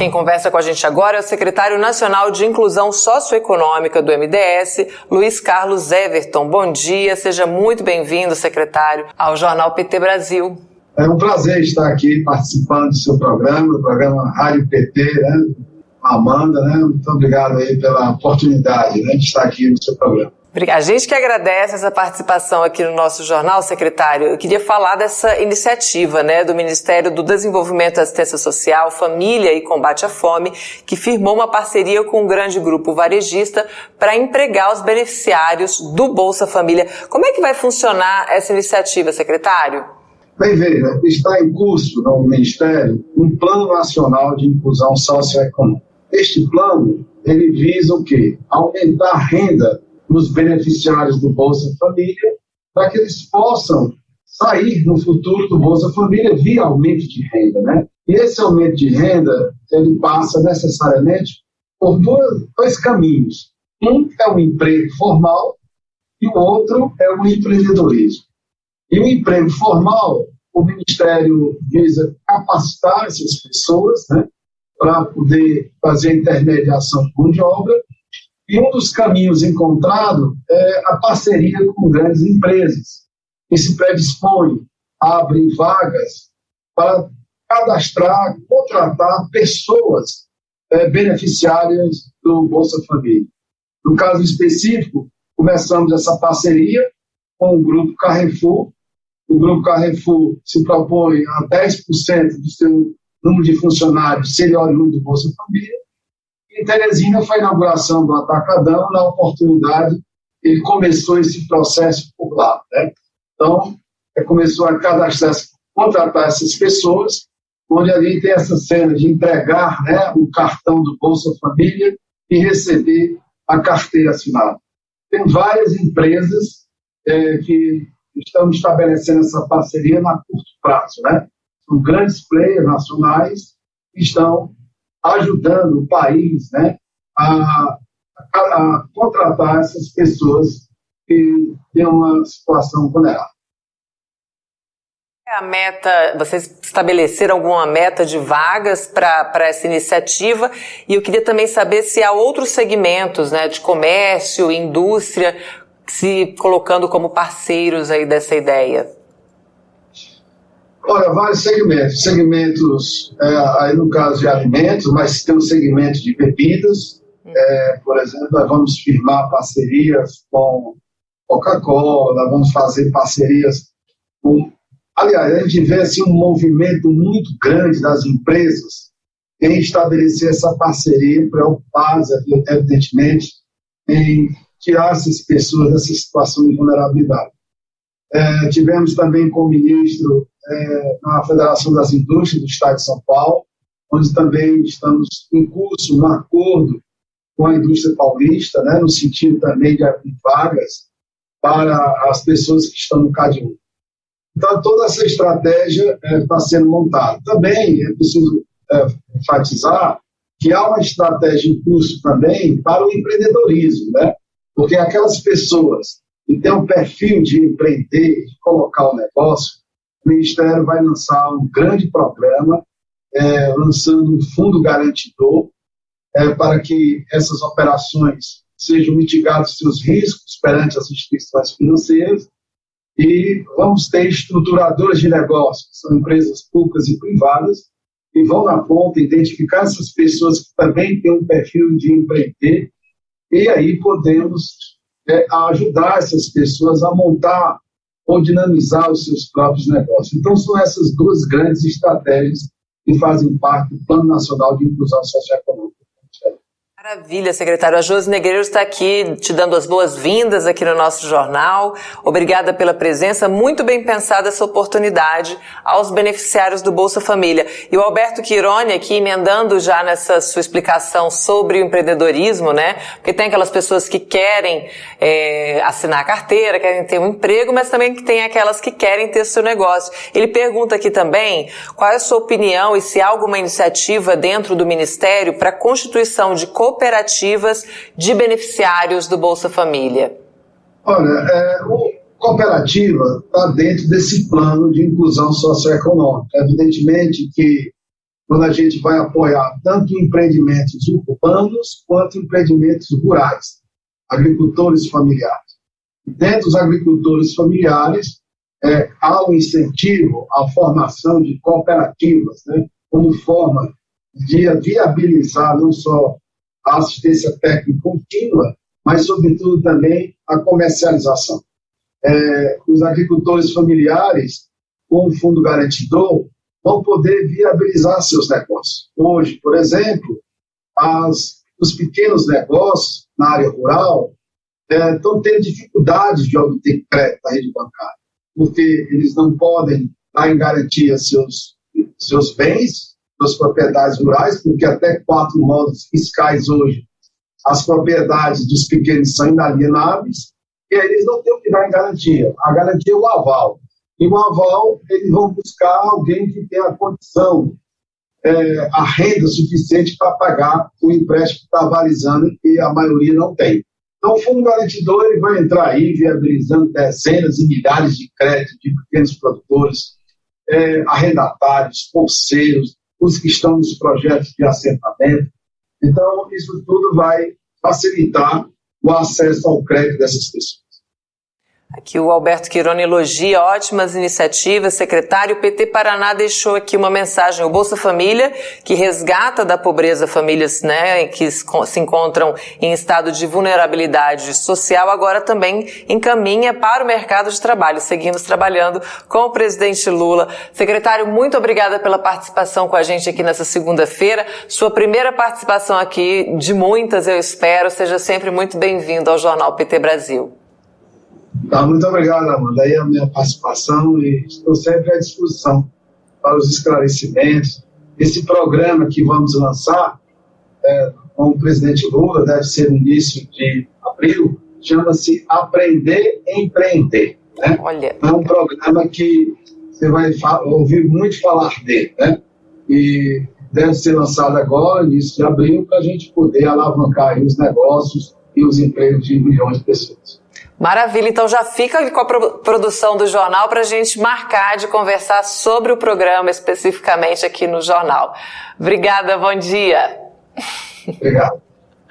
Quem conversa com a gente agora é o secretário nacional de Inclusão Socioeconômica do MDS, Luiz Carlos Everton. Bom dia, seja muito bem-vindo, secretário, ao Jornal PT Brasil. É um prazer estar aqui participando do seu programa, do programa Rádio PT, né? Amanda, né? Muito obrigado aí pela oportunidade né, de estar aqui no seu programa. A gente que agradece essa participação aqui no nosso jornal, secretário. Eu queria falar dessa iniciativa né, do Ministério do Desenvolvimento Assistência Social, Família e Combate à Fome, que firmou uma parceria com um grande grupo varejista para empregar os beneficiários do Bolsa Família. Como é que vai funcionar essa iniciativa, secretário? Bem, veja, está em curso no Ministério um Plano Nacional de Inclusão Socioeconômica. Este plano, ele visa o quê? Aumentar a renda nos beneficiários do Bolsa Família, para que eles possam sair no futuro do Bolsa Família via aumento de renda, né? E esse aumento de renda, ele passa necessariamente por dois, dois caminhos. Um é o emprego formal e o outro é o empreendedorismo. E o emprego formal, o Ministério visa capacitar essas pessoas, né, para poder fazer intermediação de mão de obra e um dos caminhos encontrados é a parceria com grandes empresas, que se predispõem a abrir vagas para cadastrar, contratar pessoas é, beneficiárias do Bolsa Família. No caso específico, começamos essa parceria com o Grupo Carrefour. O Grupo Carrefour se propõe a 10% do seu número de funcionários serem oriundos do Bolsa Família em Teresina foi a inauguração do Atacadão, na oportunidade ele começou esse processo por lá. Né? Então, começou a cadastrar, contratar essas pessoas, onde ali tem essa cena de entregar né, o cartão do Bolsa Família e receber a carteira assinada. Tem várias empresas é, que estão estabelecendo essa parceria na curto prazo. Né? São grandes players nacionais que estão ajudando o país né, a, a, a contratar essas pessoas que têm uma situação vulnerável. É a meta, vocês estabeleceram alguma meta de vagas para essa iniciativa e eu queria também saber se há outros segmentos, né, de comércio, indústria, se colocando como parceiros aí dessa ideia. Olha, vários segmentos. Segmentos, é, aí no caso de alimentos, mas tem o um segmento de bebidas. É, por exemplo, nós vamos firmar parcerias com Coca-Cola, vamos fazer parcerias com. Aliás, a gente vê assim, um movimento muito grande das empresas em estabelecer essa parceria, preocupadas, evidentemente, em tirar essas pessoas dessa situação de vulnerabilidade. É, tivemos também com o ministro é, na Federação das Indústrias do Estado de São Paulo, onde também estamos em curso um acordo com a indústria paulista, né, no sentido também de abrir vagas para as pessoas que estão no CAD1. Então, toda essa estratégia está é, sendo montada. Também é preciso é, enfatizar que há uma estratégia em curso também para o empreendedorismo, né? porque aquelas pessoas que têm um perfil de empreender, de colocar o negócio, o Ministério vai lançar um grande programa, é, lançando um fundo garantidor, é, para que essas operações sejam mitigados seus riscos perante as instituições financeiras. E vamos ter estruturadoras de negócios, são empresas públicas e privadas, que vão na ponta identificar essas pessoas que também têm um perfil de empreender. E aí podemos é, ajudar essas pessoas a montar ou dinamizar os seus próprios negócios. Então, são essas duas grandes estratégias que fazem parte do Plano Nacional de Inclusão Socioeconômica. Maravilha, secretário. A Josi Negreiro está aqui te dando as boas-vindas aqui no nosso jornal. Obrigada pela presença. Muito bem pensada essa oportunidade aos beneficiários do Bolsa Família. E o Alberto Quirone aqui emendando já nessa sua explicação sobre o empreendedorismo, né? Porque tem aquelas pessoas que querem é, assinar a carteira, querem ter um emprego, mas também tem aquelas que querem ter seu negócio. Ele pergunta aqui também qual é a sua opinião e se há alguma iniciativa dentro do Ministério para a constituição de cooperativas de beneficiários do Bolsa Família? Olha, é, o cooperativa está dentro desse plano de inclusão socioeconômica. Evidentemente que quando a gente vai apoiar tanto empreendimentos urbanos quanto empreendimentos rurais, agricultores familiares. Dentro dos agricultores familiares, é, há um incentivo à formação de cooperativas, né, como forma de viabilizar não só a assistência técnica contínua, mas, sobretudo, também a comercialização. É, os agricultores familiares, com o Fundo Garantidor, vão poder viabilizar seus negócios. Hoje, por exemplo, as, os pequenos negócios na área rural é, estão tendo dificuldades de obter crédito da rede bancária, porque eles não podem dar em garantia seus, seus bens, suas propriedades rurais, porque até quatro modos fiscais hoje as propriedades dos pequenos são inalienáveis, e aí eles não têm o que dar em garantia. A garantia é o aval. E o aval, eles vão buscar alguém que tenha a condição, é, a renda suficiente para pagar o empréstimo que está avalizando, e a maioria não tem. Então, o Fundo Garantidor ele vai entrar aí viabilizando dezenas e milhares de créditos de pequenos produtores, é, arrendatários, bolseiros, os que estão nos projetos de assentamento. Então, isso tudo vai facilitar o acesso ao crédito dessas pessoas. Aqui o Alberto Quirone elogia ótimas iniciativas. Secretário, o PT Paraná deixou aqui uma mensagem. O Bolsa Família, que resgata da pobreza famílias né, que se encontram em estado de vulnerabilidade social, agora também encaminha para o mercado de trabalho. Seguimos trabalhando com o presidente Lula. Secretário, muito obrigada pela participação com a gente aqui nessa segunda-feira. Sua primeira participação aqui, de muitas, eu espero. Seja sempre muito bem-vindo ao Jornal PT Brasil. Tá, muito obrigado, Amanda. Aí a minha participação e estou sempre à disposição para os esclarecimentos. Esse programa que vamos lançar é, com o presidente Lula, deve ser no início de abril, chama-se Aprender Empreender. Né? Olha. É um programa que você vai ouvir muito falar dele, né? E deve ser lançado agora, início de abril, para a gente poder alavancar os negócios e os empregos de milhões de pessoas. Maravilha, então já fica com a produção do jornal para a gente marcar de conversar sobre o programa especificamente aqui no jornal. Obrigada, bom dia. Obrigado.